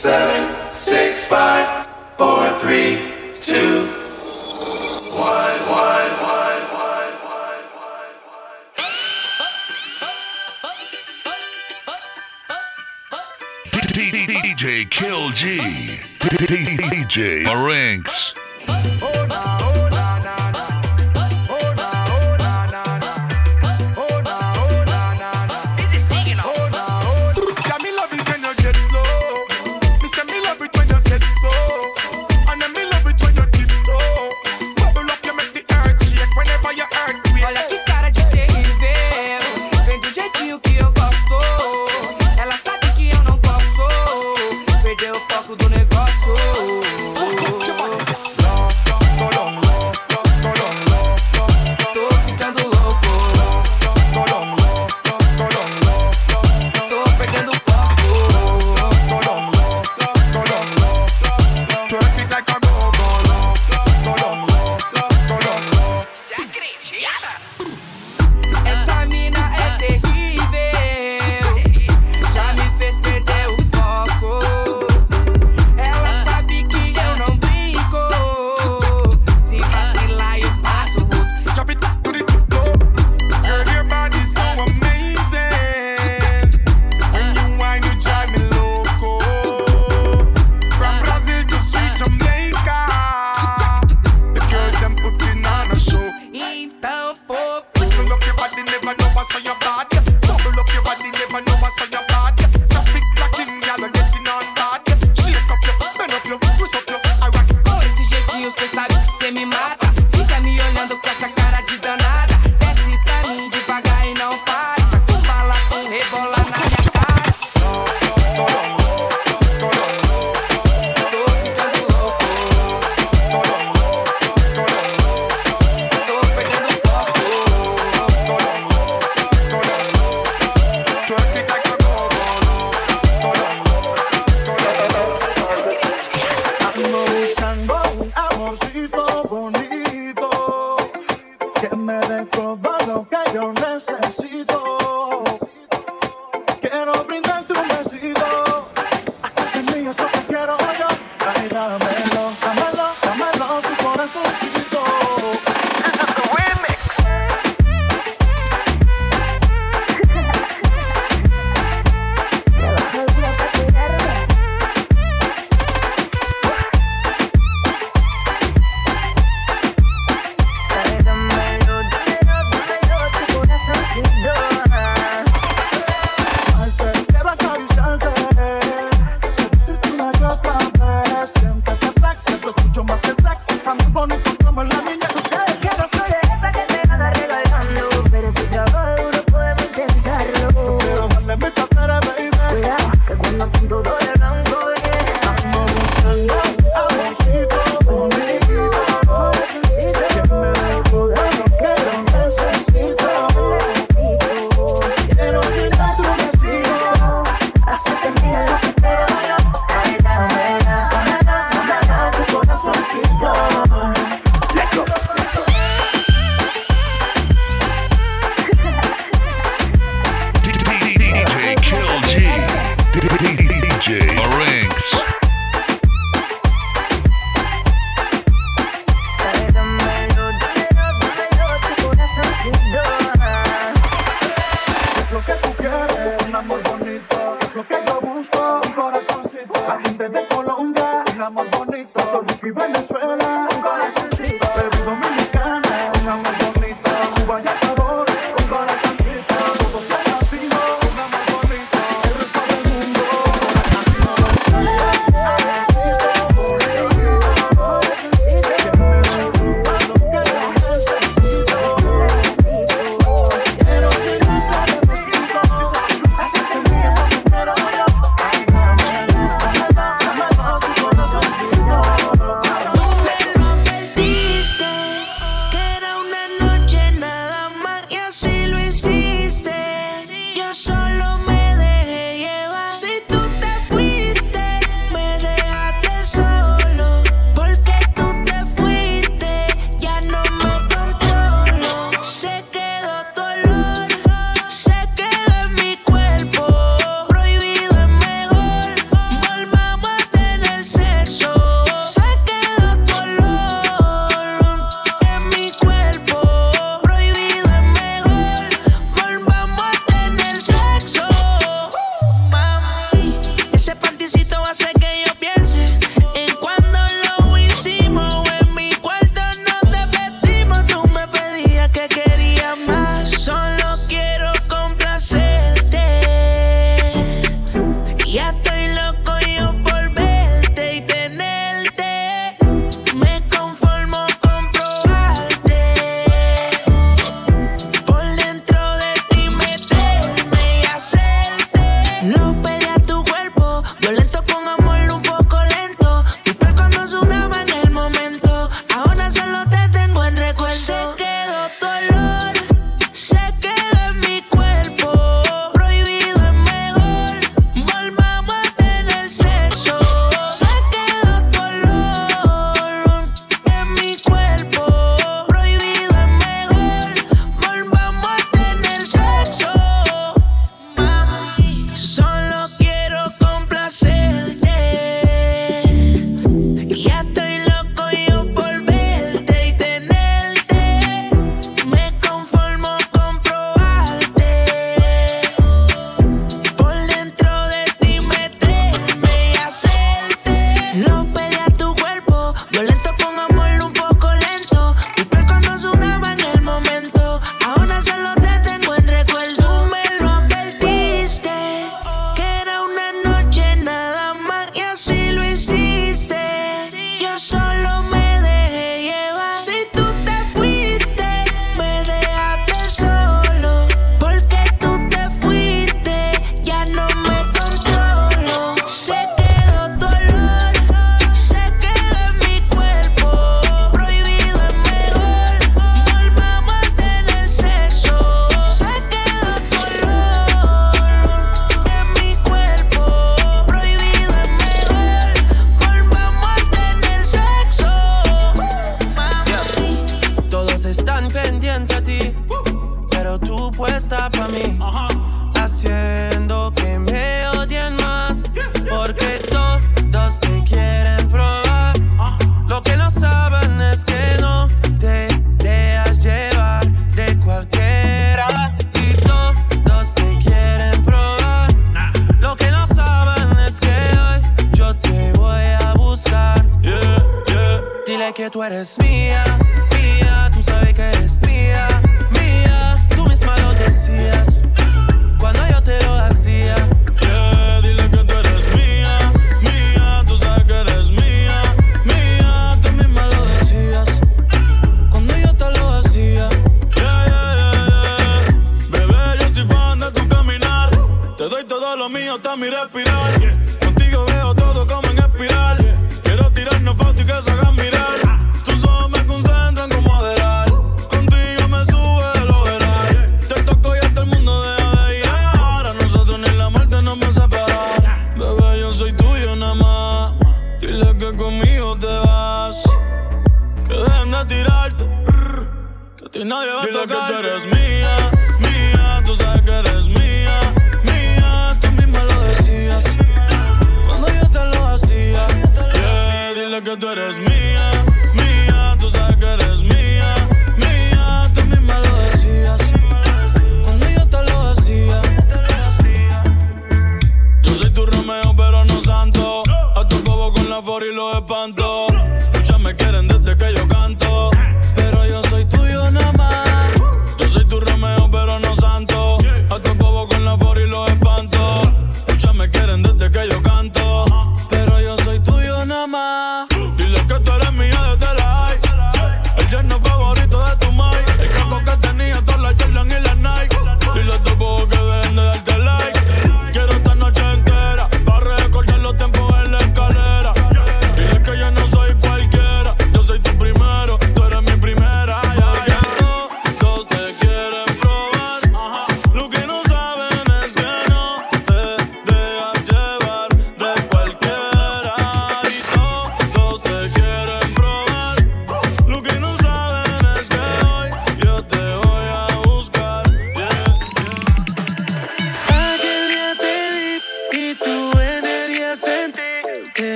seven, six, five, four, three, two, one, one, one, one, one, one, one. DJ Kill G. DJ Marinx. Oh.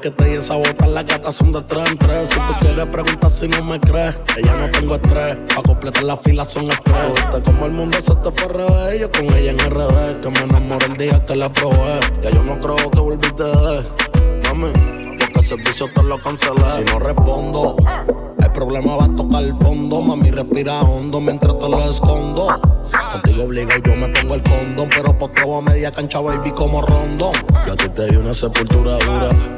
que te di esa bota, las gatas son de tres en tres. Si tú quieres preguntar si no me crees, que ya no tengo estrés. Pa' completar la fila son estrés. Te como el mundo se te fue al revés, yo con ella en RD. Que me enamoré el día que la probé. Ya yo no creo que volviste de mami. Porque el servicio te lo cancelé. Si no respondo, el problema va a tocar el fondo. Mami, respira hondo mientras te lo escondo. Contigo obligo, yo me pongo el condón. Pero posteo a media cancha, baby, como rondón. Yo a ti te di una sepultura dura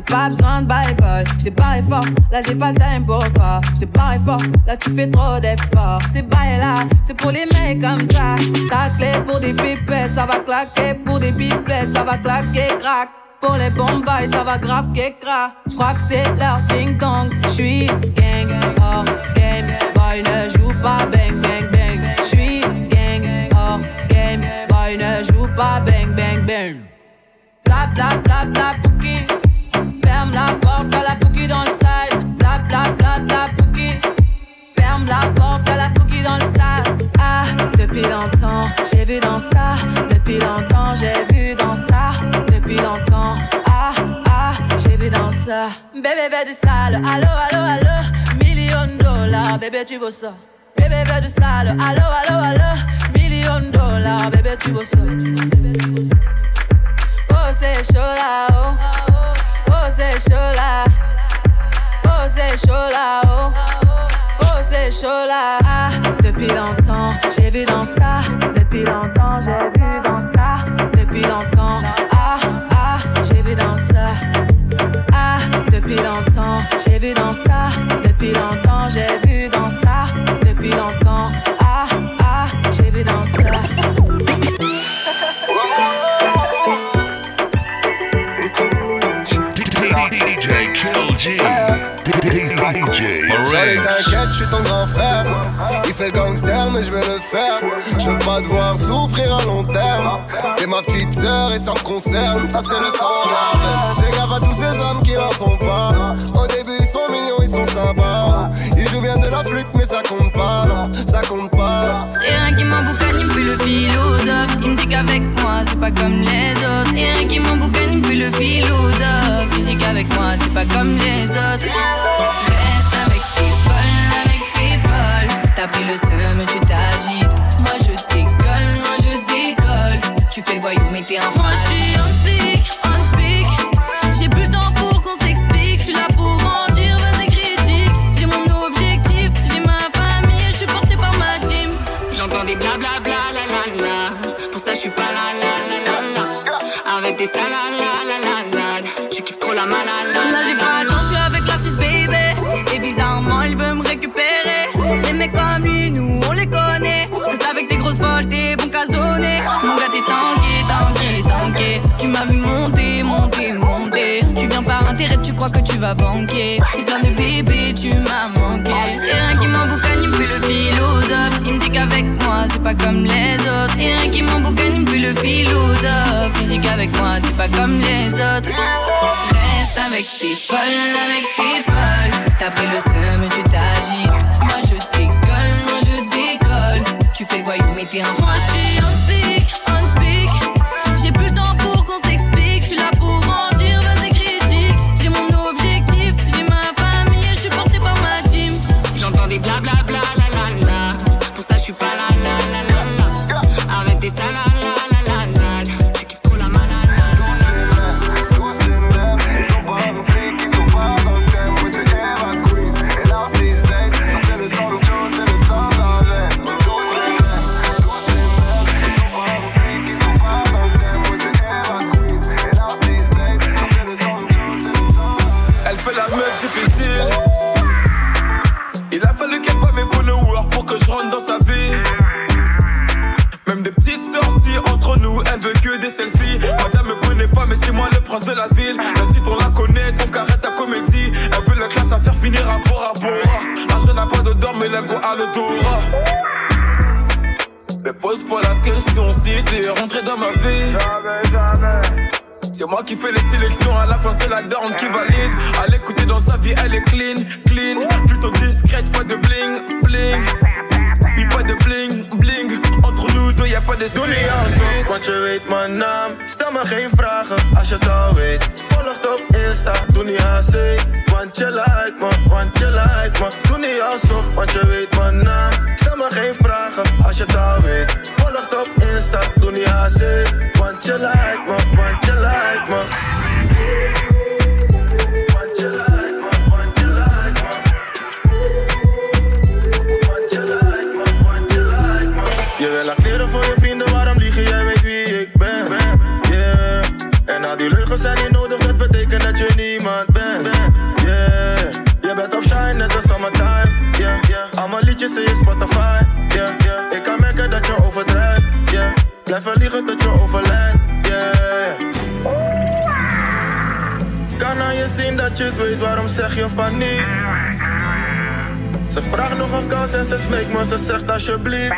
J'ai pas besoin de bye bye. J't'ai parlé fort, là j'ai pas le time pour toi. J't'ai parlé fort, là tu fais trop d'efforts. C'est bye là, c'est pour les mecs comme toi. Ta clé pour des pipettes, ça va claquer. Pour des pipettes, ça va claquer, crack. Pour les bombes, ça va grave Je J'crois que c'est leur ding dong. J'suis gang, hors game. Boy ne joue pas bang bang bang. J'suis gang, hors game. Boy ne joue pas bang bang bang. Bla bla bla bla pouki. Ferme la porte à la pouki dans le side. Bla bla bla bla pouki. Ferme la porte à la pouki dans le sas. Ah, depuis longtemps, j'ai vu dans ça. Depuis longtemps, j'ai vu dans ça. Depuis longtemps, ah, ah, j'ai vu dans ça. Bébé veut du sale, allo, allo, allo. Million de dollars, bébé, tu veux ça. Bébé veut du sale, allo, allo, allo. Million de dollars, bébé, tu veux ça. Oh, c'est chaud là, oh. C'est chaud là. Oh, c'est chaud là. Ah, depuis longtemps, j'ai vu dans ça. Depuis longtemps, j'ai vu dans ça. Depuis longtemps, ah, ah, j'ai vu dans ça. Ah, depuis longtemps, j'ai vu dans ça. Depuis longtemps, j'ai vu dans ça. Depuis longtemps, ah, ah, j'ai vu dans ça. DJ J'allais t'inquiète, je suis ton grand frère. Il fait le gangster, mais je vais le faire. Je veux pas devoir souffrir à long terme. T'es ma petite sœur et ça me concerne. Ça, c'est le sang de la. Fais gaffe à tous ces hommes qui n'en sont pas. Au début, ils sont mignons, ils sont sympas. Ils jouent bien de la flûte, mais ça compte pas. Ça compte pas. Rien qui m'emboucane, il me fait le philosophe. Il me dit qu'avec moi, c'est pas comme les autres. Rien qui m'emboucane, il me fait le philosophe. Qu'avec moi, c'est pas comme les autres. Reste avec tes folles, avec tes folles. T'as pris le seum, tu t'agites. Moi, je décolle, moi, je décolle. Tu fais le voyou, mais t'es un Moi, bon casonné. Mon gars, t'es tanké, tanké, tanké. Tu m'as vu monter, monter, monter. Tu viens par intérêt, tu crois que tu vas banquer. T'es plein de bébés, tu m'as manqué. Et rien qui m'emboucane, il me le philosophe. Il me dit qu'avec moi, c'est pas comme les autres. Et rien qui m'emboucane, il me le philosophe. Il dit qu'avec moi, c'est pas comme les autres. Reste avec tes folles, avec tes folles. T'as pris le seum, tu t'agites. Voyou, t'es un Moi, je antique, L'argent n'a pas d'odeur, mais l'ego a l'odorat. Mais pose pas la question si t'es rentré dans ma vie. C'est moi qui fais les sélections, à la fin c'est la dorne qui valide. À l'écouter dans sa vie, elle est clean, clean. Plutôt discrète, pas de bling, bling. Puis pas de bling, bling. Entre nous deux, y a pas de Doe niet alsof, want je weet mijn naam. Stel me geen vragen als je het al weet. Volg op Insta, doe niet haast, want je like me, want je like me. Doe niet alsof, want je weet mijn naam. Stel me geen vragen als je het al weet. Volg op Insta, doe niet haast, want je like me, want je like me. Want je like me, want je like me. Je Spotify. Yeah, yeah. Ik kan merken dat je overdrijft. Yeah. Blijf liegen tot je overlijdt. Kan aan je zien dat je het weet, waarom zeg je van niet? Ze vraagt nog een kans en ze smeekt me, ze zegt alsjeblieft.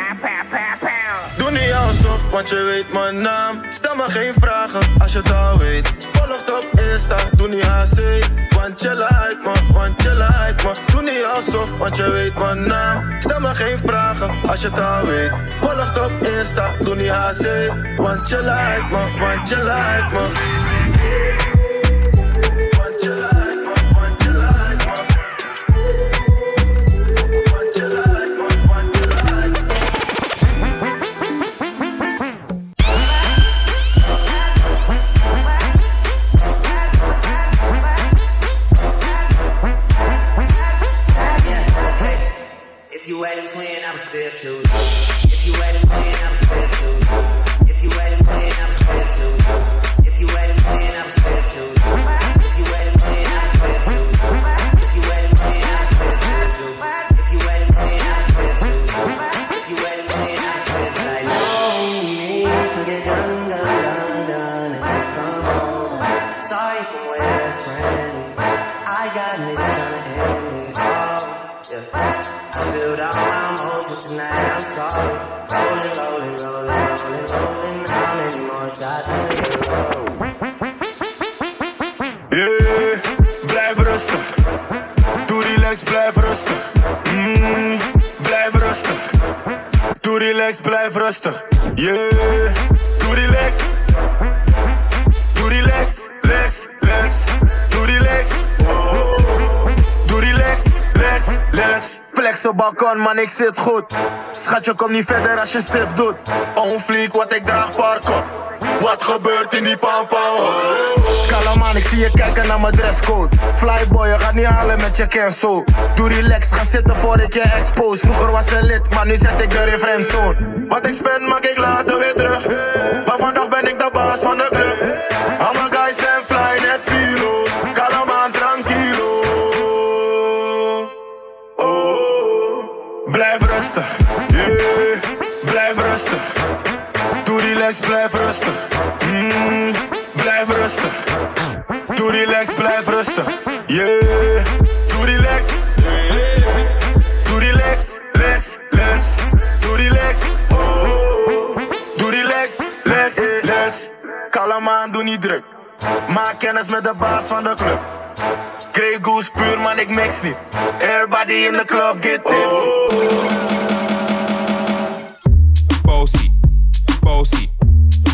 Niet alsof, want je weet mijn naam. Stel me geen vragen als je het al weet. Volg op Insta, doe niet HC. Want je like me, want je like me. Doe niet alsof, want je weet mijn naam. Stel me geen vragen als je het al weet. Volg op Insta, doe niet HC. Want je like me, want je like me. Rolling, rolling, rolling, rolling, rolling. More shots until you roll? Yeah, blijf rustig. Doe relax, blijf rustig. Mm, blijf rustig. Doe relax, blijf rustig. Yeah, doe relax. Doe relax, Flex op balkon, man, ik zit goed. Schatje, kom niet verder als je stift doet. On fleek, wat ik draag, parken. Wat gebeurt in die pampa? Kalm man, ik zie je kijken naar mijn dresscode. Flyboy, je gaat niet halen met je cancel. Doe relax, ga zitten voor ik je expose. Vroeger was ze lid, maar nu zet ik er in friendzone. Wat ik spend, maak ik later weer terug. Maar vandaag ben ik de baas van de relax, blijf rustig. Mm, blijf rustig. Doe relax, blijf rustig. Yeah, doe relax. Doe relax, lex, lex. Doe relax. Oh, doe relax, lex, lex. Kalm aan, doe niet druk. Maak kennis met de baas van de club. Grey Goose puur, man, ik mix niet. Everybody in the club get tips. Bossy, bossy.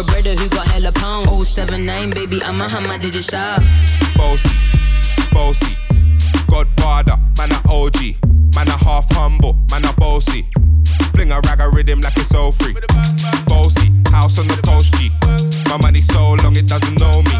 looking a brother who got hella pounds. 079, baby, I'm a hammer, did you shop? Bossy, bossy. Godfather, man a OG. Man a half humble, man a bossy. Fling a rag a rhythm like it's all free. Bossy, house on the coast G. My money so long it doesn't know me.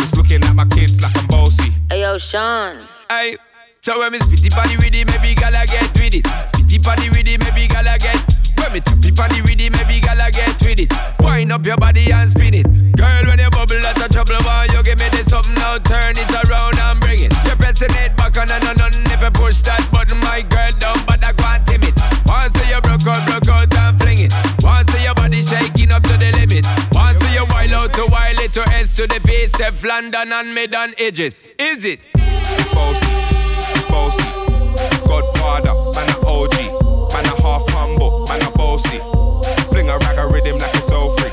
It's looking at my kids like I'm bossy. Hey yo, Sean. Hey, so when me spitty body with it, maybe gala get with it. Spitty body with it, maybe gala get. When me tappy body with it, maybe gala get with it. Wind up your body and spin it. Girl, when you bubble out of trouble, why you give me this something now? Turn it around and bring it. You're pressing it back on and on and if push that button, my girl down, but I can't timid. Once you broke out, broke out and fling it. Once your body shaking up to the limit. Once you wild out to wild it to S to the base, Step London and mid on edges. Is it? Bossy, bossy. Godfather, man a OG. Man a half humble, man a bossy. Fling a rag a rhythm like it's all free.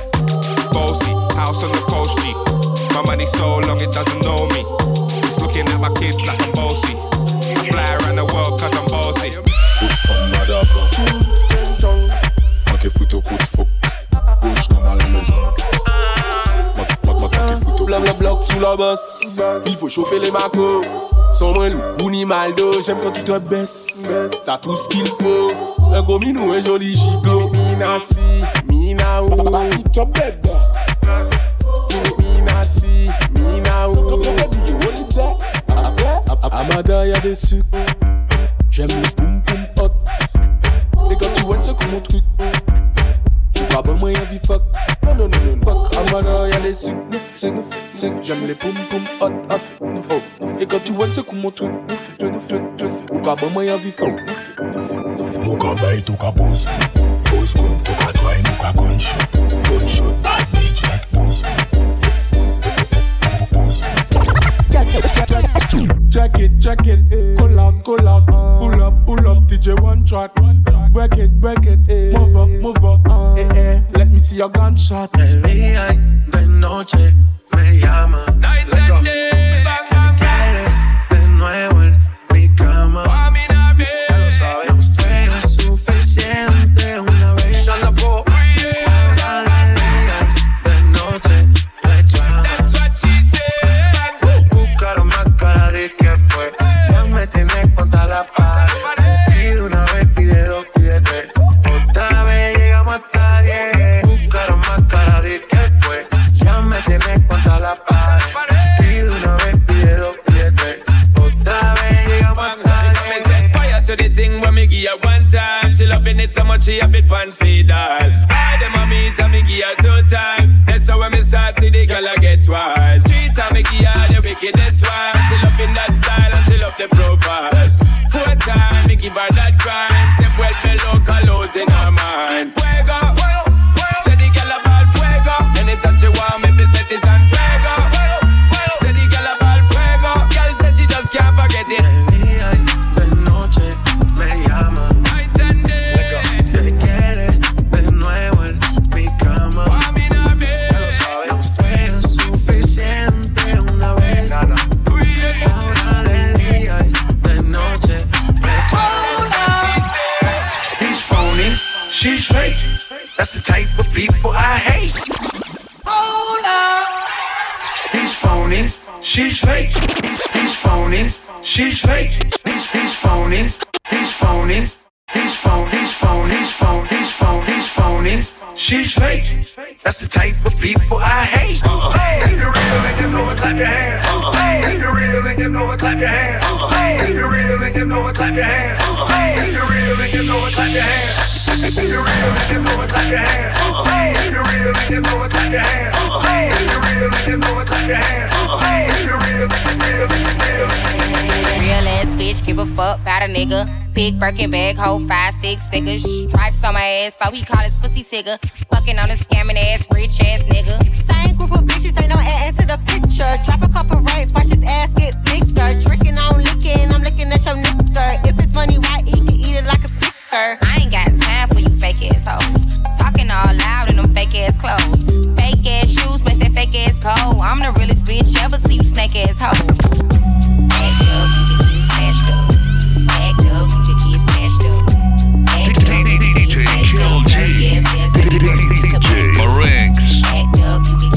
Bossy, house on the coast G. My money so long it doesn't know me. It's looking at my kids like I'm bossy. I fly around the world cause I'm bossy. Foot from Madaba. Manqué foot au coup de fou. Bouge comme à la maison. Manqué foot au coup de fou. Blabla bloc sous la bosse. Il faut chauffer les macos. Sans moins loup ou ni maldo. J'aime quand tu te baisses. T'as tout ce qu'il faut. Un gros minou, un joli gigot. Mina si, mina ou. Top bed. Mina si, mina ou. Amada, y'a des sucres. J'aime le poum poum hot. Et quand tu vois, c'est comme mon truc. Pas besoin de vie fuck. Non, non, non, non, fuck. Amada, y'a des sucres. J'aime les poum poum hot. Off, neuf. Et quand tu vois, c'est comme mon truc. Neuf, neuf, neuf. Ou pas besoin de vie fuck. Ou ka veille, tou ka pose Pose koun, tou ka twine, ou ka gunshot Gunshot, bad bitch like pose Pose Check it, check it, pull out, pull out, pull up, pull up, DJ one track, break it, break it, move up, move up, eh, eh, let me see your gunshot. De día y de noche me llama. Let go. Nigga. Big Birkin bag, hold five, six figures. Stripes on my ass, so he call his pussy tigger. Fucking on a scamming ass, rich ass nigga. Same group of bitches, ain't no ass to the picture. Drop a couple racks, watch his ass get bigger. Drinking on licking, I'm looking at your nigga. If it's money, why he can eat it like a sticker? I Talking all loud in them fake ass clothes. Fake ass shoes, match that fake ass coat. I'm the realest bitch ever see you snake ass hoe. Act up, you can get smashed up. Act up, you can get smashed up. Act up, you can get smashed up. Dirty ass ass, DJ Marinx. Up, you can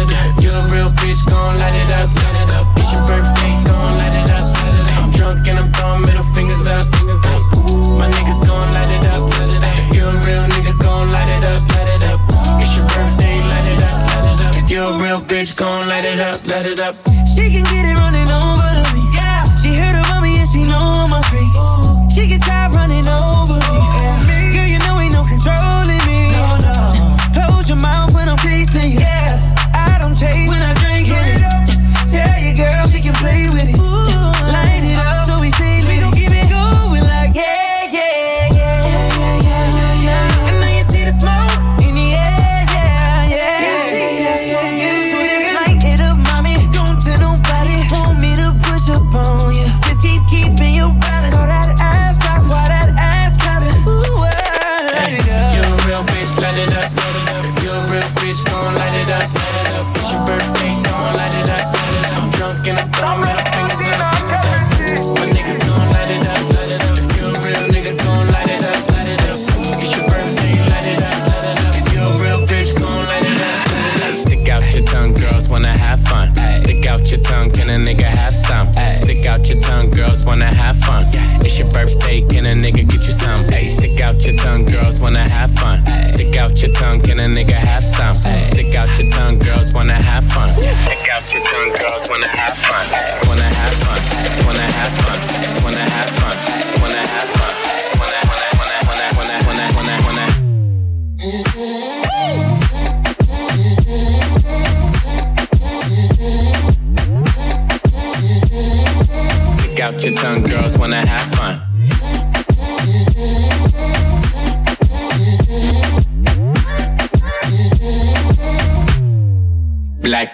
If you a real bitch, gon' light it up, light it up. It's your birthday, gon' light it up, light it up. I'm drunk and I'm throwing middle fingers up, up. My niggas gon' light it up, light it up. If you a real nigga, gon' light it up, light it up. It's your birthday, light it up, light it up. If you a real bitch, gon' light it up, light it up. She can get it running over to me. Yeah. She heard about me and she know I'm a freak. She get tired running over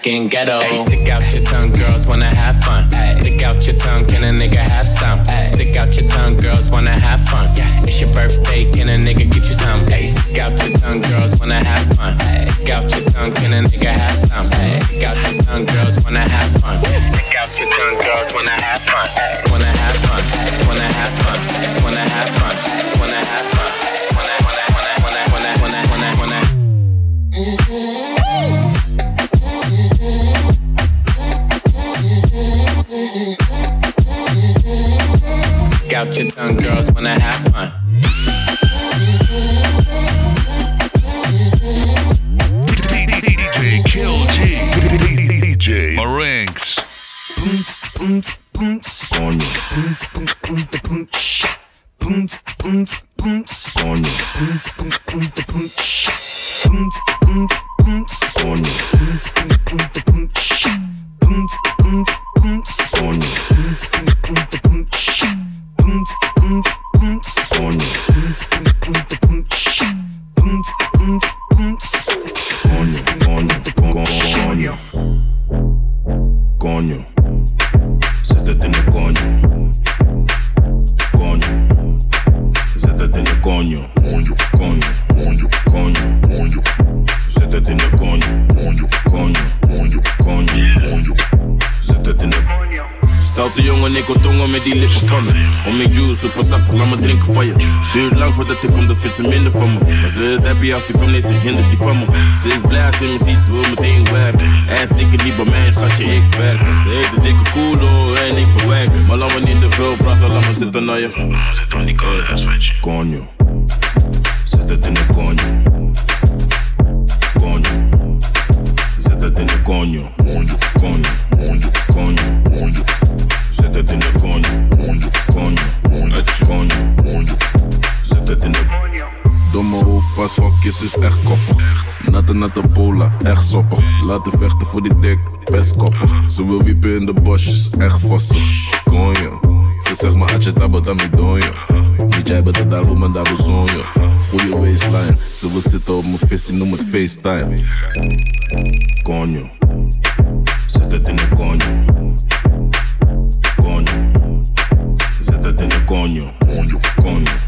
fucking ghetto. Duurt lang voordat ik kom, dan vindt ze minder van me. Maar ze is happy als ik komt, nee, ze hindert die van me. Ze is blij als ze me ziet, ze wil meteen werken. Echt dikke die bij mij, schatje, ik werk. Ze heeft een dikke koelo en ik bewerk. Maar laat me niet te veel praten, laat me zitten naar je. Zit aan die koude eh, ass, Conjo. Zit het in de conjo. Ze is echt koppig. Natte natte pola, echt soppig. Laten vechten voor die dik, best koppig. Ze wil wiepen in de bosjes, echt vossig. Konjo, ze zegt maar atje tabo dan mi donjo. Moet jij album en daar mijn dabo sonjo. je waistline, ze wil zitten op mijn face noem het FaceTime. Konjo, zet het in de konjo. Konjo, zet het in de konjo. Konjo, konjo.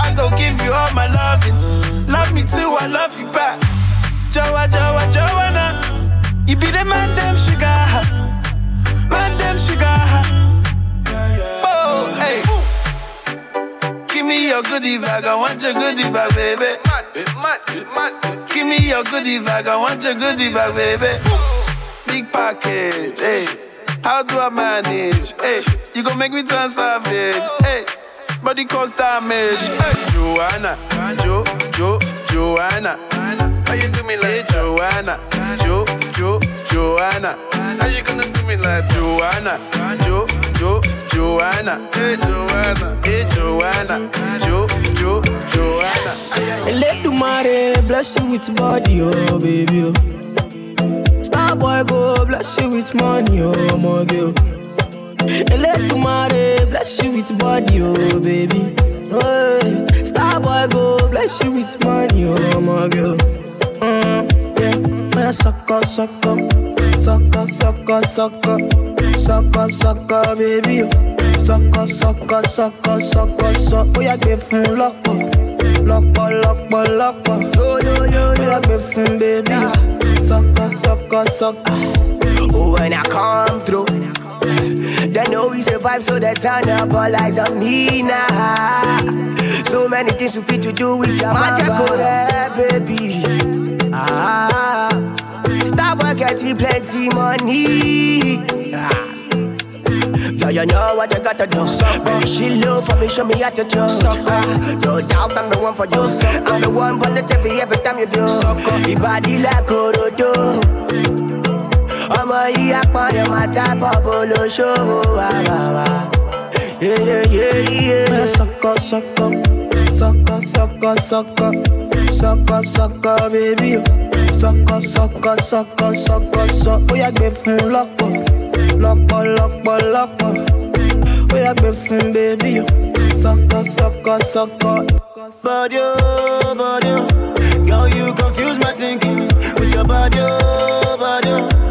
I go give you all my loving. Love me too, I love you back. Joa, Joa, Joanna. You be the man, them sugar. Man, them sugar. Oh, hey. Give me your goodie bag, I want your goodie bag, baby. Give me your goodie bag, I want your goodie bag, baby. Big package, hey. How do I manage? Hey, you gon' make me turn savage, hey body cause damage. Hey, Joanna, Jo, Jo, Joanna. How you do me like hey, Joanna, Jo, Jo, Joanna? How you gonna do me like Joanna, Jo, Jo, Joanna? Hey Joanna, hey Joanna, Jo, Jo, Joanna. Let the money bless you with body, oh baby. Oh. Star boy go bless you with money, oh my girl. Elédùmarè bless you with body, oh baby. Oh, star boy go bless you with money, oh my girl. Mm, yeah, when I suck up, suck up, suck up, suck up, suck up, suck up, suck up, baby. Suck up, suck up, suck up, suck up, suck up. Oh yeah, give up, lock up, lock up. Yo yo yo, oh yeah, give fun, baby. Suck up, suck up, suck up. Oh, when I come through. They know we survive, so they turn up all eyes on me now. So many things we fit to do with your mama, baby. Ah, stop getting plenty money. Ah. Yeah, you know what you gotta do. Baby, she low for me, show me how to do. Ah, no doubt I'm the one for you. I'm the one positive every time you do. Your body like Orodo. Ọmọ yìí apọ̀nrẹ̀ máa tábọ̀ bolóṣòwò wà wà wà. Sọkọ sọkọ sọkọ sọkọ sọkọ sọkọ sọkọ bébí o sọkọ sọkọ sọkọ sọkọ sọ ó yà gbé fún lọ́pọ̀ lọ́pọ̀ lọ́pọ̀ lọ́pọ̀ ó yà gbé fún bébí o sọkọ sọkọ sọkọ. Body, oh, body, oh. girl, you confuse my thinking with your body, oh, body. oh.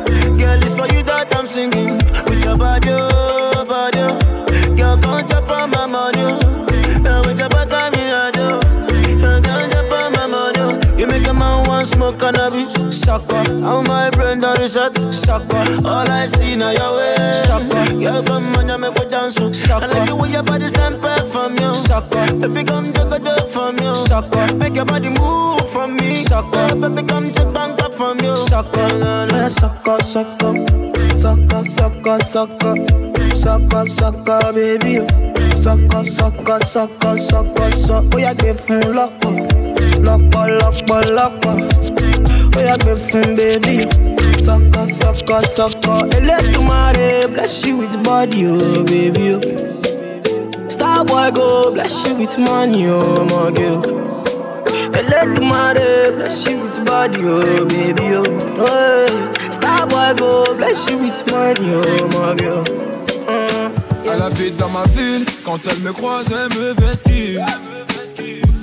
Sucker. How my brain done reset. Sucker. All I see now your way. Sucker. Girl, come on, you make me dance. Sucker. I like the way your body stand from you. Sucker. Baby, come take a dip from you. Sucker. Make your body move for me. Sucker. Baby, come take bank up from you. Sucker. Sucker, sucker. Sucker, sucker, sucker. Sucker, sucker, baby. Sucker, sucker, sucker, sucker, sucker. Oh, yeah, give fún lọ́pọ̀. Lọ́pọ̀, lọ́pọ̀, lọ́pọ̀. Oh, yeah, give fún baby. Sucker, sucker, sucker. Elédùmarè bless you with body, oh, baby. Oh. Star boy go bless you with money, oh, my girl. Elédùmarè bless you with body, oh, baby, oh. Hey. Go bless you with money, oh, my girl. Elle habite dans ma ville, quand elle me croise, elle me vesquille.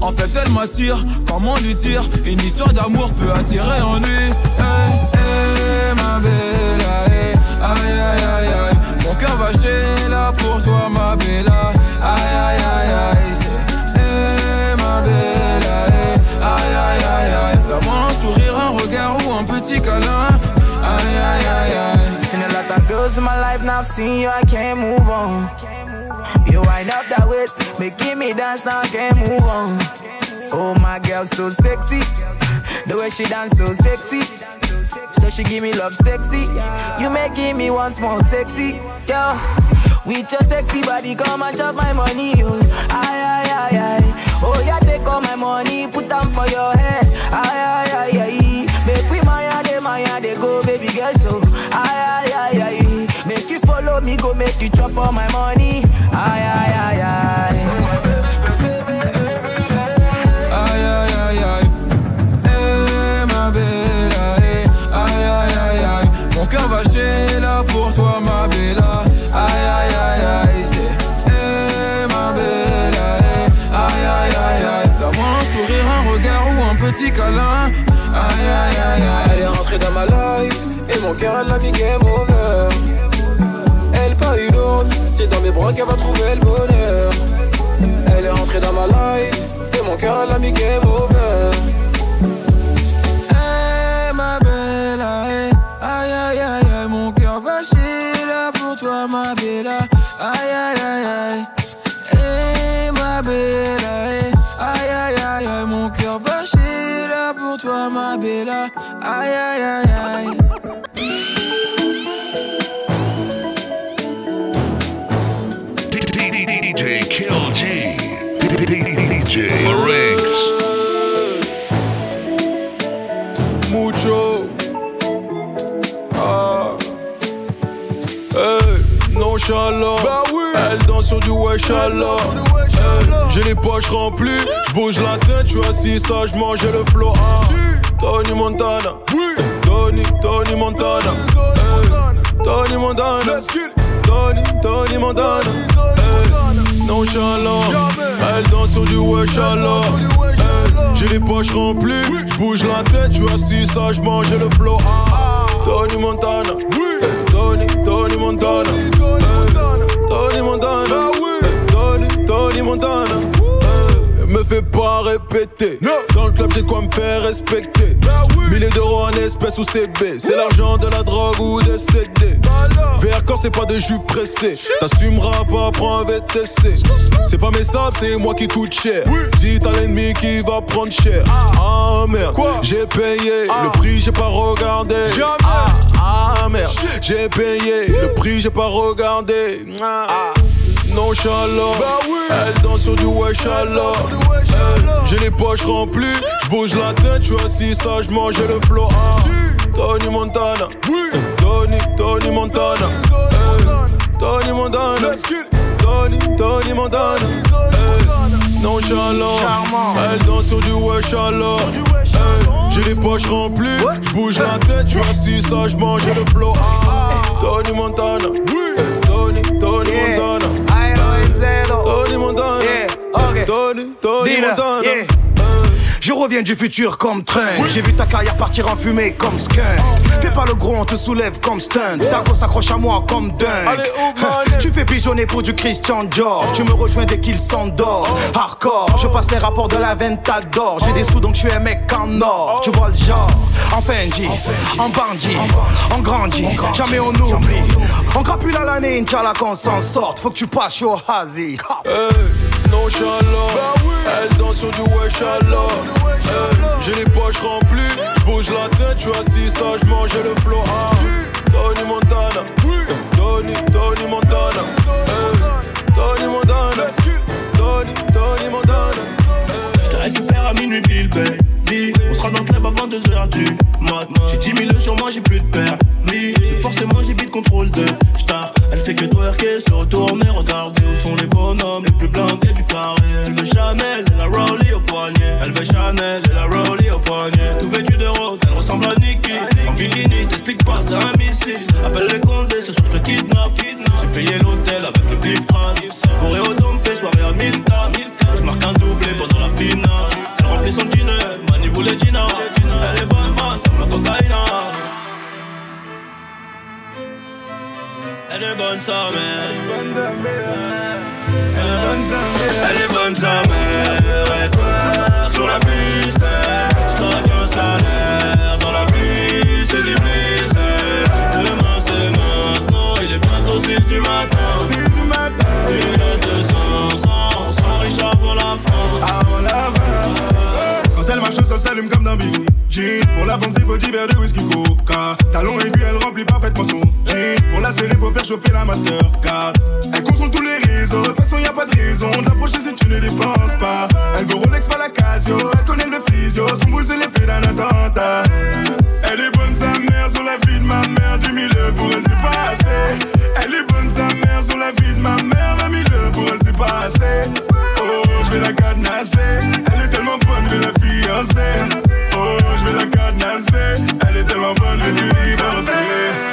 En fait, elle m'attire, comment lui dire Une histoire d'amour peut attirer en lui. Hey, hey, ma belle, aïe, aïe, aïe, aïe. Mon cœur va chez là pour toi, ma belle. Aïe, aïe, aïe, aïe. Hey, ma belle, aïe, aïe, aïe, aïe. Sourire, un regard ou un petit câlin. Aïe, aïe, aïe, aïe. Seen a lot girls in my life, now I've seen you, I can't move on. You wind up that waist, making me dance, now I can't move on. Oh, my girl, so sexy. The way she dance, so sexy. So she give me love sexy. You making me once more sexy, girl. With your sexy body, come and chop my money, oh. Aye, aye, aye. Oh, yeah, take all my money, put them for your head. Aye, aye, aye, aye. Make we maya, de maya, they go, baby girl, so. Aye, aye, aye, aye. Make you follow me, go make you chop all my money. Aye, aye, aye, aye. Aïe aïe aïe aïe Eh ma belle aïe Aïe aïe aïe aïe Mon cœur va chez pour toi ma belle Aïe aïe aïe aïe Eh ma belle aïe Aïe aïe aïe aïe sourire, un regard ou un petit câlin. Aïe aïe aïe aïe Elle est rentrée dans ma life. Et mon cœur elle l'a mis game over Dans mes bras qu'elle va trouver le bonheur. Elle est rentrée dans ma life Et mon cœur elle a mis game over sur du wesh alors. Hey, J'ai les poches remplies, j'bouge la tête, j'suis assis sagement, j'ai le flow. Ah. Tony Montana. Tony, Tony Montana. Hey, Tony Montana. Tony, Tony Montana. Nonchalant. Elle danse sur du wesh alors. J'ai les poches remplies, j'bouge la tête, j'suis assis sagement, j'ai le flow. Tony Montana. Tony, Tony Montana. Montana. Hey, Me fais pas répéter. Dans le club, j'ai de quoi me faire respecter. Milliers d'euros en espèces ou CB. C'est l'argent de la drogue ou des CD. Vers quand c'est pas de jus pressé? T'assumeras pas, prends un VTC. C'est pas mes sables, c'est moi qui coûte cher. Dis t'as l'ennemi qui va prendre cher. Ah merde, j'ai payé. Le prix, j'ai pas regardé. Ah, ah, merde, j'ai payé. Le prix, j'ai pas regardé. Ah. Nonchalant, elle danse sur du wesh alors. Hey, J'ai les poches remplies, j'bouge la tête, j'suis assis sagement, j'ai le flow. Ah. Tony Montana, Hey, Tony, Tony Montana, Tony Montana, Tony, Tony Montana, Nonchalant, elle danse sur du wesh alors. Hey, J'ai les poches remplies, j'bouge la tête, j'suis assis sagement, j'ai le flow. Ah. Tony Montana. Tony, Tony Yeah. Montana. Tony Montana. Yeah, ah, ok. Tony, Tony Dis-le, Montana. yeah. Je reviens du futur comme train. J'ai vu ta carrière partir en fumée comme skunk. Fais pas le gros, on te soulève comme stunt. Ta go s'accroche à moi comme dingue. Tu fais pigeonner pour du Christian Dior. Tu me rejoins dès qu'il s'endort. Hardcore, je passe les rapports de la Ventador. J'ai des sous donc je suis un mec en or. Tu vois le genre. En Fendi, en bandit, en grandit. Jamais on oublie. On crapule à l'année, Inch'Allah qu'on s'en sorte. Faut que tu passes au Hazi. Hey, nonchalant. Elle danse sur du. Hey, J'ai les poches remplies. J'bouge la tête, j'suis assis sage, mange le flow. Ah. Tony Montana. Tony, Tony Montana. Tony Montana. Tony, Tony Montana. Je te récupère à minuit pile. Club avant 2h du mat. J'ai 10 000 sur moi, j'ai plus de permis. Forcément, j'ai vite contrôle de star. Elle fait que twerker, se retourner, regarder où sont les bonhommes les plus blindés du carré. Elle veut Chanel, et la Rollie au poignet. Elle veut Chanel, et la Rollie au poignet. Tout vêtu de rose, elle ressemble à Nikki. En bikini, t'explique pas, c'est un missile. Appelle les condés, ce soir je te kidnappe. J'ai payé l'hôtel avec le bif Pour au dompé, soirée à 1000 Je marque un doublé pendant la finale. Elle remplit son dîner, Mani voulait Gina. Elle est bonne, bonne comme la cocaïne. Elle est bonne sa mère. Elle est bonne sa mère. Elle est bonne sa mère. Et toi, sur la piste. J'craque un salaire dans la pluie. C'est du plaisir. Demain c'est maintenant. Il est bientôt 6 du matin. 6 du matin. S'allume comme d'un Billy Jean Pour l'avance des body verre de whisky coca. Talon aigu, elle remplit parfaitement son jean. Pour la serrer, faut faire chauffer la Mastercard. Elle contrôle tous les réseaux, de toute façon y a pas de raison D'approcher si tu ne dépenses pas. Elle veut Rolex, pas la Casio. Elle connaît le physio, son boule c'est l'effet d'un attentat. Elle est bonne sa mère sur la vie de ma mère. Du milieu pour elle c'est pas assez. Elle est bonne sa mère sur la vie de ma mère. Le milieu pour elle c'est pas assez. Oh, je vais la cadenasser. Elle est tellement bonne, je la Oh, je la cadenasser. Elle est tellement bonne, je vais lui divorcer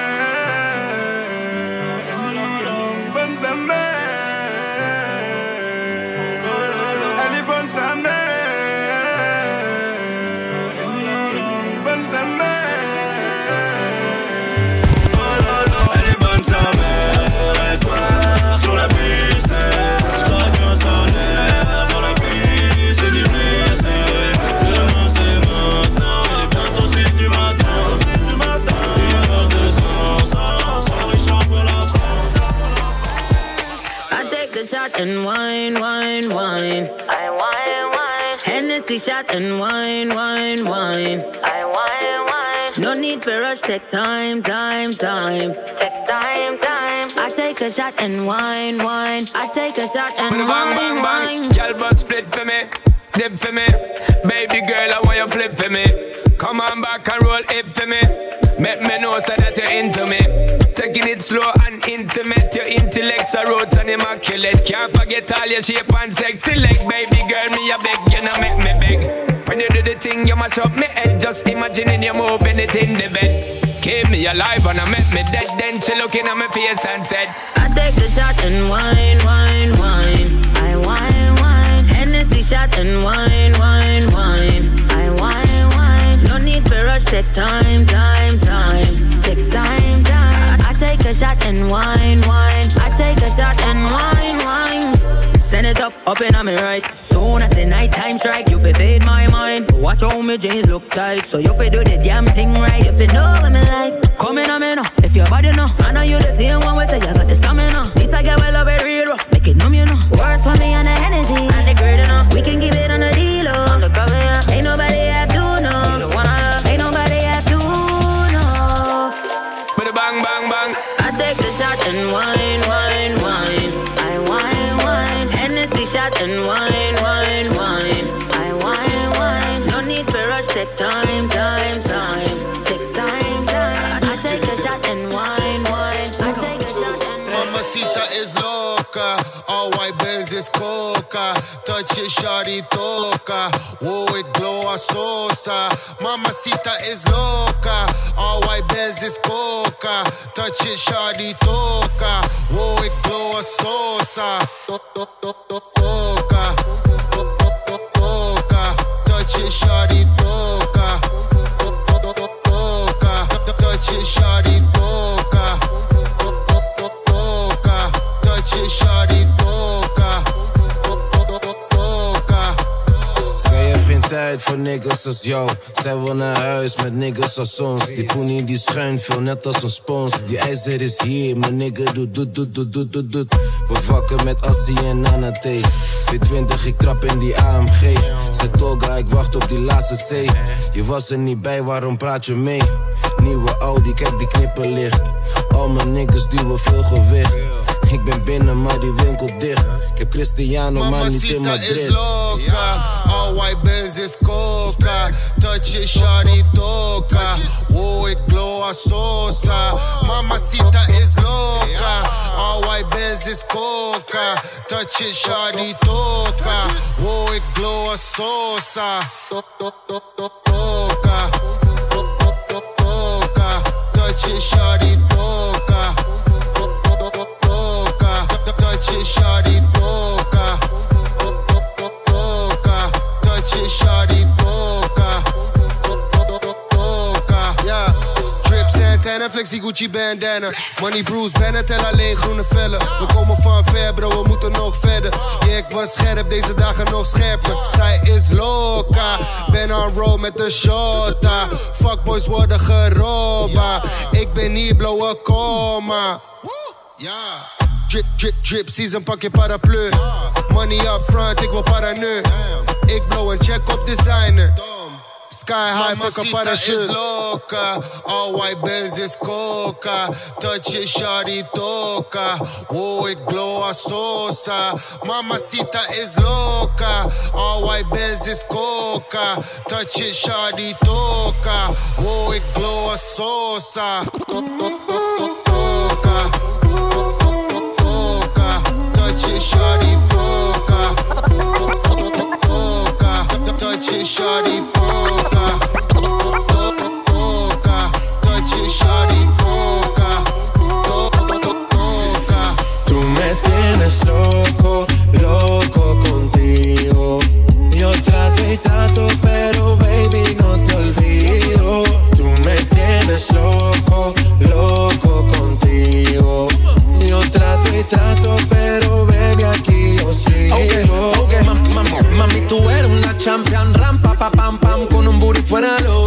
wine, wine, wine. I wine, wine. Hennessy shot and wine, wine, wine. I wine, wine. No need for rush, take time, time, time. Take time, time. I take a shot and wine, wine. I take a shot and Bang, bang, wine, wine. Girl, but split for me, dip for me. Baby girl, I want you flip for me. Come on back and roll it for me. Make me know so that you're into me. Taking it slow and intimate. Your intellect's are roots and immaculate. Can't forget all your shape and sexy leg. Baby girl, me a beg, you know make me beg. When you do the thing, you mash up me head. Just imagining you moving it in the bed. Keep me alive and I make me dead. Then she looking at my face and said, I take the shot and wine, wine, wine. Shot and wine, wine, wine. I wine, wine. No need for rush, take time, time, time. Take time, time. I take a shot and wine, wine. I take a shot and wine, wine. Send it up, up and me right. Soon as the night time strike, you fi fade my mind. Watch how me jeans look tight, so you fi do the damn thing right. If you know what me like, come in on me now. If your body know, I know you the same one. We say you got the stamina. This I get well love and wine, wine, wine. I wine, wine. Hennessy shot and wine, wine, wine. I wine, wine. No need for rush, take time, coca. Touch it, shawty toca. Whoa, it glow a sosa. Mamacita is loca. All white Benz is coca. Touch it, shawty toca. Whoa, it glow a sosa. To- to- to- to- Toca. Toca. Touch it, shawty toca. Tijd voor niggas als jou. Zij wil naar huis met niggas als ons. Die poenie die schuin veel, net als een spons. Die ijzer is hier, mijn nigga doet, doet, doet, doet, doet, doet, doet. Word wakker met Assie en Nana T. V20, ik trap in die AMG. Zet Tolga, ik wacht op die laatste C. Je was er niet bij, waarom praat je mee? Nieuwe Audi, kijk die knippen licht. Al mijn niggas duwen veel gewicht. Ik ben binnen, maar die winkel dicht. Ik heb Cristiano, maar niet in Mamacita is Madrid. loca. All white Benz is coca. Touch it, shawty toca. Whoa, it glow a sosa. Mamacita is loca. All white Benz is coca. Touch it, shawty toca. Whoa, it glow a sosa. To- to- to- to- Toca. Toca. Touch it, shawty toca. Santana, flexie Gucci bandana. Money Bruce, Bennett en alleen groene vellen. We komen van ver bro, we moeten nog verder. Yeah, ik was scherp, deze dagen nog scherper. Zij is loca, ben on road met de shota. Fuckboys worden gerobba. Ik ben hier, blow a coma. Ja. Drip, drip, drip, season pak je paraplu. Money up front, ik wil paranu. Ik blow een check op designer. Sky high, fuck a parachute. is loca, all white Benz is coca. Touch it, shawty toca. Whoa, it glow a sosa. Mamacita is loca, all white Benz is coca. Touch it, shawty toca. Whoa, it glow a sosa. To- to- to- to- Toca. Toca. Touch it, shawty toca. Toca. Touch it, shawty tienes loco, loco contigo. Yo trato y trato, pero baby no te olvido. Tú me tienes loco, loco contigo. Yo trato y trato, pero baby aquí yo sigo. Ok, mam- mam- mami, tú eres una champion, rampa, pa, pam, pam, con un booty fuera hogar.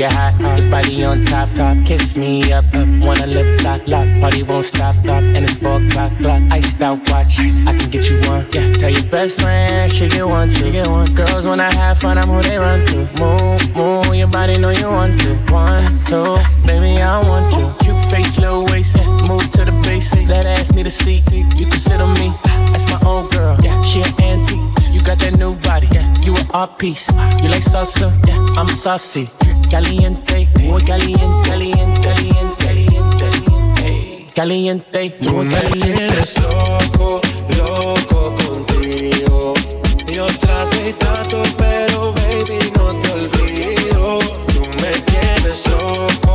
It hot. Your body on top, top. Kiss me up, up. Wanna lip lock, lock. Party won't stop, lock. And it's four o'clock, clock. Iced out watch. I can get you one. Yeah, tell your best friend she get one, she get one. Girls when I have fun, I'm who they run to. Move, move. Your body know you want to. One, two, baby I want you. Cute face, little waist. Yeah, move to the basics. That ass need a seat. You can sit on me. That's my old girl. Yeah, she an antique. You got that new body. Yeah, you an art piece. You like salsa? Yeah, I'm saucy. Caliente, muy caliente, caliente, caliente, caliente, caliente, Tú muy me caliente. tienes loco, loco contigo. Yo trato y trato, pero baby no te olvido. Tú me tienes loco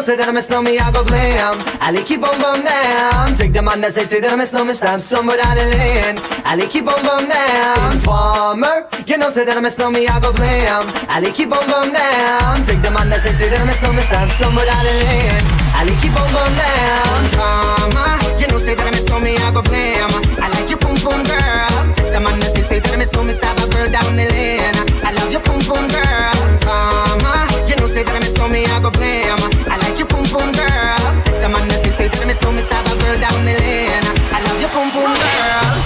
know, say that I'm a snowman, I go blam. Ali keep on bum down. Take the man that say, say that I'm a snowman, stamp somewhere down the lane. Ali keep on bum down. Informer, you know, say that I'm a snowman, I go blam. Ali keep on bum down. Take the man say, say that I'm a snowman, stamp somewhere down the lane. Ali keep on bum down. Informer, you know, say that I'm a snowman, I go blam. I like your pum pum girl. Take the man that say, say that I'm a snowman, stab a girl down the lane. I love your pum pum girl. Informer, you know, say that I'm a snowman, I go blam. Girl.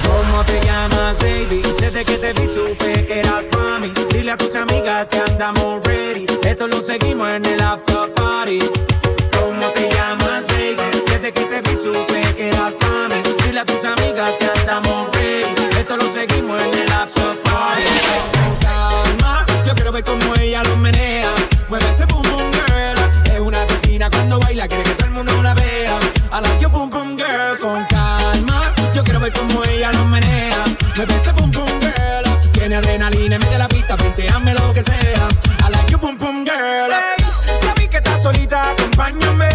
¿Cómo te llamas, baby? Desde que te vi supe que eras mami. Dile a tus amigas que andamos ready. Esto lo seguimos en el after party. ¿Cómo te llamas, baby? Desde que te vi supe que eras mami. Dile a tus amigas que andamos ready. Esto lo seguimos en el after party. Mueve ese boom boom girl. Tiene adrenalina, mete la pista, hazme lo que sea. I like your boom boom girl. Hey, ya vi que estás solita, acompáñame.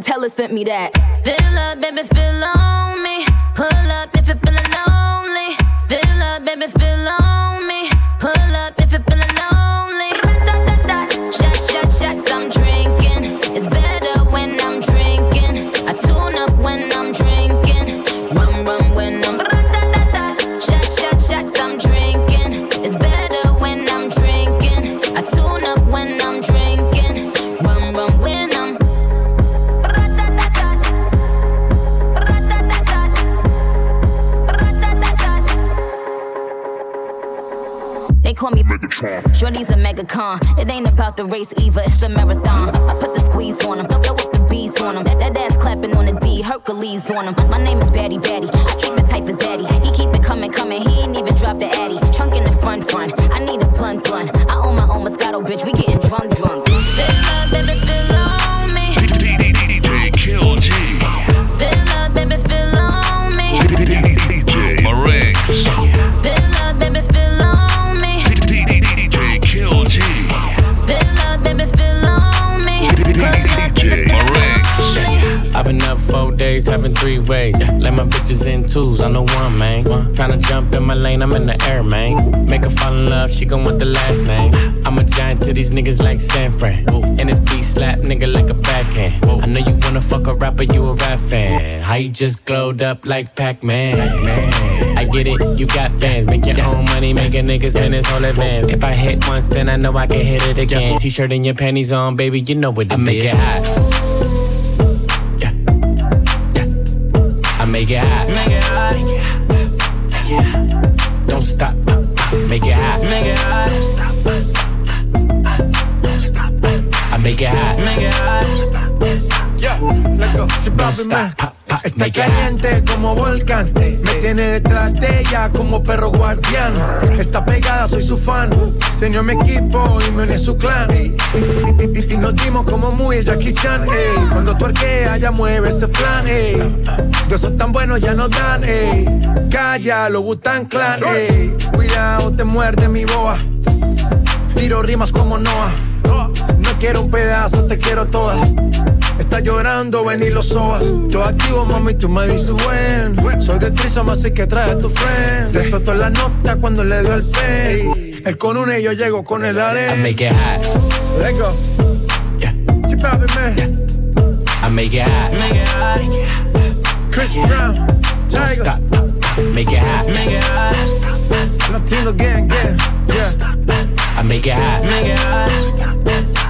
Made. Donatella They call me Megatron. Shorty's a megacon. It ain't about the race either, it's the marathon. I put the squeeze on him, throw up the bees on him. That, that ass clapping on the D, Hercules on him. My name is Batty Batty. I keep it tight for Zaddy. He keep it coming, coming. He ain't even dropped the Addy. Trunk in the front, front. I need a blunt, blunt. I own my own Moscato, bitch. We getting drunk, having three ways. Let my bitches in twos, I know one, man. Tryna jump in my lane, I'm in the air, man. Make her fall in love, she gon' want the last name. I'm a giant to these niggas like San Fran. And this beat slap nigga like a backhand. I know you wanna fuck a rapper, you a rap fan. How you just glowed up like Pac Man? I get it, you got bands. Make your own money, make a nigga spend his whole advance. If I hit once, then I know I can hit it again. T shirt and your panties on, baby, you know what it I make it hot. Make it hot. Make it hot. Make it hot. Don't stop. Make it hot. Make it hot. I make it hot. Make it hot. Yeah, let go. She Don't bopping, man. Está caliente como volcán. Me tiene detrás de ella como perro guardián. Está pegada, soy su fan. Señor mi equipo y me une su clan. Y, nos dimos como muy Jackie Chan. Cuando tu arquea, ya mueve ese flan. Yo soy tan bueno, ya no dan. Calla, lo Butan Clan. Cuidado, te muerde mi boa. Tiro rimas como Noah. Quiero un pedazo, te quiero toda. Está llorando, ven y lo sobas. Yo activo, mami, tú me dices buen. Soy de Trisom, así que trae a tu friend. Te explotó la nota cuando le dio el pay. Él con una y yo llego con el arena. I make it hot. Let's go. Yeah. Chip out, man. Yeah. I make it hot. Make it hot. Chris Brown. Tiger. Stop. Make it hot. Make it hot. Latino gang, gang. Yeah. I make it hot. Make it hot.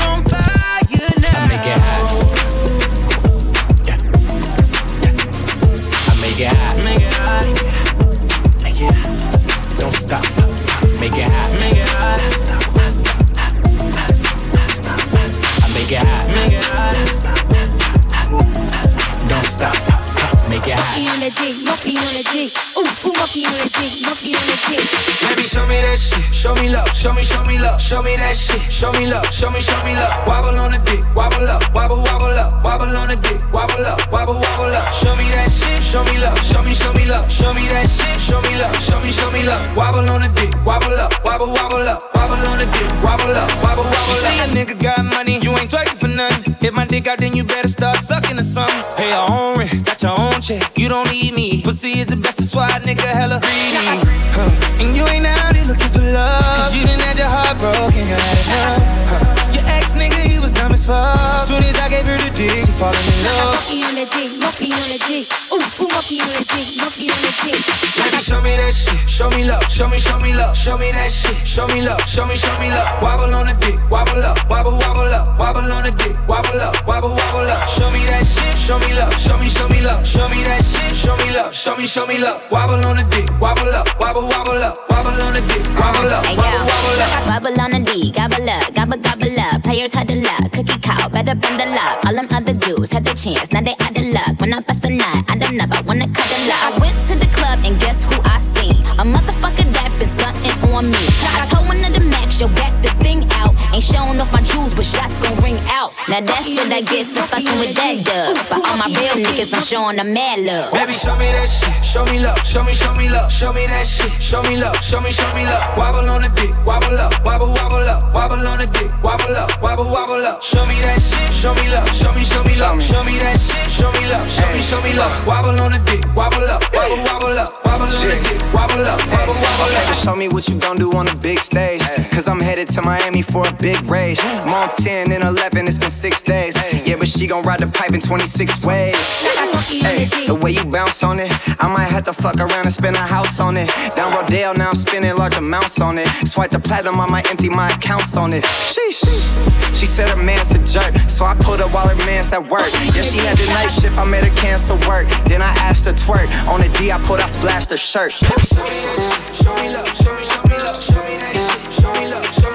Make it hot. Monkey on the dick, monkey on the dick. Ooh, ooh, monkey on the dick, monkey on the dick. Baby, show me that shit. Show me love. Show me, show me love. Show me that shit. Show me love. Show me, show me love. Wobble on the dick. Wobble up. Wobble, wobble up. Wobble on the dick. Wobble up. Wobble, wobble up. Show me that shit. Show me love. Show me, show me love. Show me that shit. Show me love. Show me, show me love. Wobble on the dick. Wobble up. Wobble, wobble up. Wobble on the dick. Wobble up. Wobble, wobble up. You see a nigga got money. You ain't twerking for nothing. If my dick out, then you better start sucking or something. Pay your own rent. Got your own check. You don't need me. Pussy is the best. That's why nigga hella greedy. Huh. And you ain't out here looking for love. Cause you didn't have your heart broken. You had enough. Huh. Ex nigga, he was dumb as fuck. Soon as I gave her the dick, she falling in love. Monkey on the dick, monkey on the dick. Ooh, ooh, monkey on the dick, monkey on the dick. Baby, show me that shit. Show me love. Show me, show me love. Show me that shit. Show me love. Show me, show me love. Wobble on the dick. Wobble up. Wobble, wobble up. Wobble on the dick. Wobble up. Wobble, wobble up. Show me that shit. Show me love. Show me, show me love. Show me that shit. Show me love. Show me, show me love. Wobble on the dick. Wobble up. Wobble, wobble up. Wobble on the dick. Wobble up. Wobble, wobble up. Wobble on the D, gobble up, gobble gobble up. Players had the luck, cookie cow, better bend the luck. All them other dudes had the chance, now they out the luck. When I bust a nut, I don't I wanna cut the luck. I went Now that's what I get for fucking with that dub. But all my real niggas, I'm showing them mad love. Baby, show me that shit. Show me love. Show me, show me love. Show me that shit. Show me love. Show me, show me love. Wobble on the dick. Wobble up. Wobble, wobble up. Wobble on the dick. Wobble up. Wobble, wobble up. Show me that shit. Show me love. Show me, show me love. Show me that shit. Show me love. Show me, show me love. Wobble on the dick. Wobble up. Wobble, wobble up. Wobble the. Wobble up. Wobble, wobble up. show me what you gon' do on a big stage. Cause I'm headed to Miami for a big rage. I'm on 10 and 11, it's been six days. Yeah, but she gon' ride the pipe in 26 ways. Hey, the way you bounce on it, I might have to fuck around and spend a house on it. Down Rodeo, now I'm spending large amounts on it. Swipe the platinum, I might empty my accounts on it. Sheesh. She said her man's a jerk, so I pulled up while her man's at work. Yeah, she had the night shift, I made her cancel work. Then I asked her twerk. On the D, I pulled out, splashed her shirt. Show me love. Show me, show me love. Show me that shit. Show me love. Show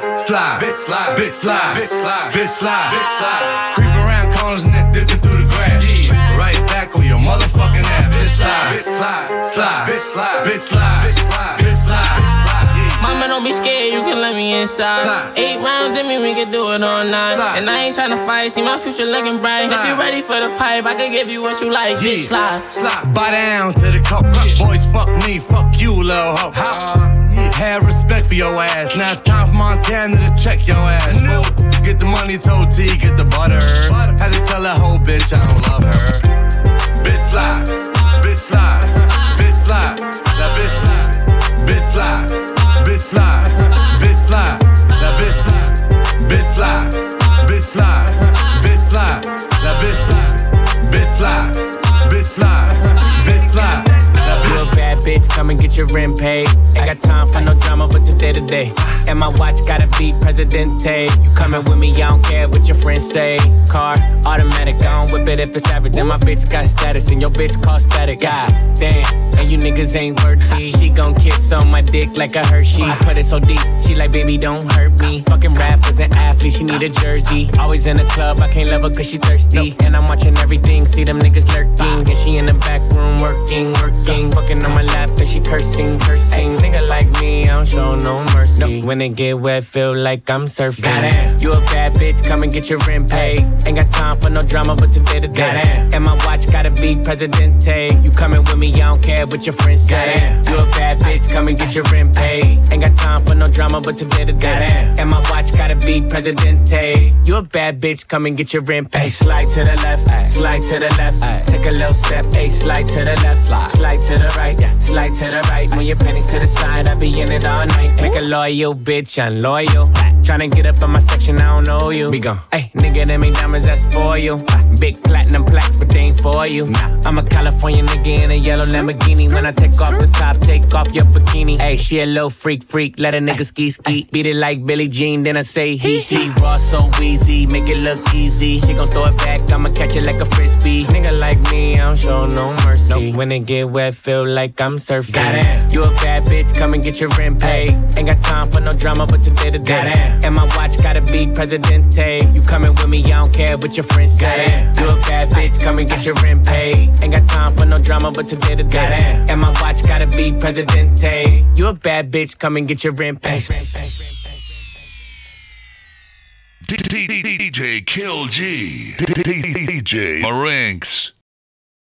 slide, bitch slide, slide, bitch slide, bitch slide, bitch slide, bitch slide, bitch slide. Creep around corners and then dipping through the grass. Right back on your motherfucking ass. Bitch slide, bitch slide, slide, bitch slide, bitch slide, bitch slide, bitch slide, bitch slide. Yeah. Mama, don't be scared, you can let me inside. Slide. Eight rounds in me, we can do it all night. Slide. And I ain't tryna fight, see my future looking bright. If you ready for the pipe, I can give you what you like. Bitch, slide. slide. Buy down to the cup. Boys, fuck me, fuck you, little hoe. Have respect for your ass. Now it's time for Montana to check your ass. Get the money, told T, get the butter. Had to tell that whole bitch I don't love her. Bitch slide, come and get your rent paid. Ain't got time for no drama, but today to day. And my watch gotta be Presidente. You coming with me, I don't care what your friends say. Car, automatic, I don't whip it if it's average. And my bitch got status, and your bitch cost static. God damn, and you niggas ain't worthy. She gon' kiss on my dick like a Hershey. I put it so deep, she like, baby, don't hurt me. Fucking rappers and athletes, she need a jersey. Always in the club, I can't love her cause she thirsty. And I'm watching everything, see them niggas lurking. And she in the back room working, working. Fucking on my lap, and she cursing, cursing. Nigga like me, I don't show no mercy. When it get wet, feel like I'm surfing. Goddamn. You a bad bitch, come and get your rent paid. Ain't got time for no drama, but today to day. And my watch gotta be Presidente. You coming with me, I don't care what your friends say. You a bad bitch, come and get your rent paid. Ain't got time for no drama, but today to day. And my watch gotta be Presidente. You a bad bitch, come and get your rent paid. Slide to the left, slide to the left. Take a little step, ay, slide to the left, slide to the right, slide to the right. Move your pennies to the side, I be in it all night. Make a loyal bitch, I'm loyal. Tryna get up in my section, I don't know you. We gon' Hey, nigga, them ain't diamonds, that's for you. Big platinum plaques, but they ain't for you. I'm a California nigga in a yellow Lamborghini. When I take off the top, take off your bikini. Hey, she a little freak, freak, let a nigga ski ski. Beat it like Billie Jean, then I say he he. Raw so easy, make it look easy. She gon' throw it back, I'ma catch it like a frisbee. Nigga like me, I don't show no mercy. When it get wet, feel like I'm surfing. Goddamn. You a bad bitch, come and get your rent paid. Ain't got time for no drama, but today to day. And my watch gotta be Presidente. You coming with me, I don't care what your friends say. You a bad bitch, come and get your rent paid. Ain't got time for no drama, but today to day. And my watch gotta be Presidente. You a bad bitch, come and get your rent paid. DJ Kill G. DJ Marinks.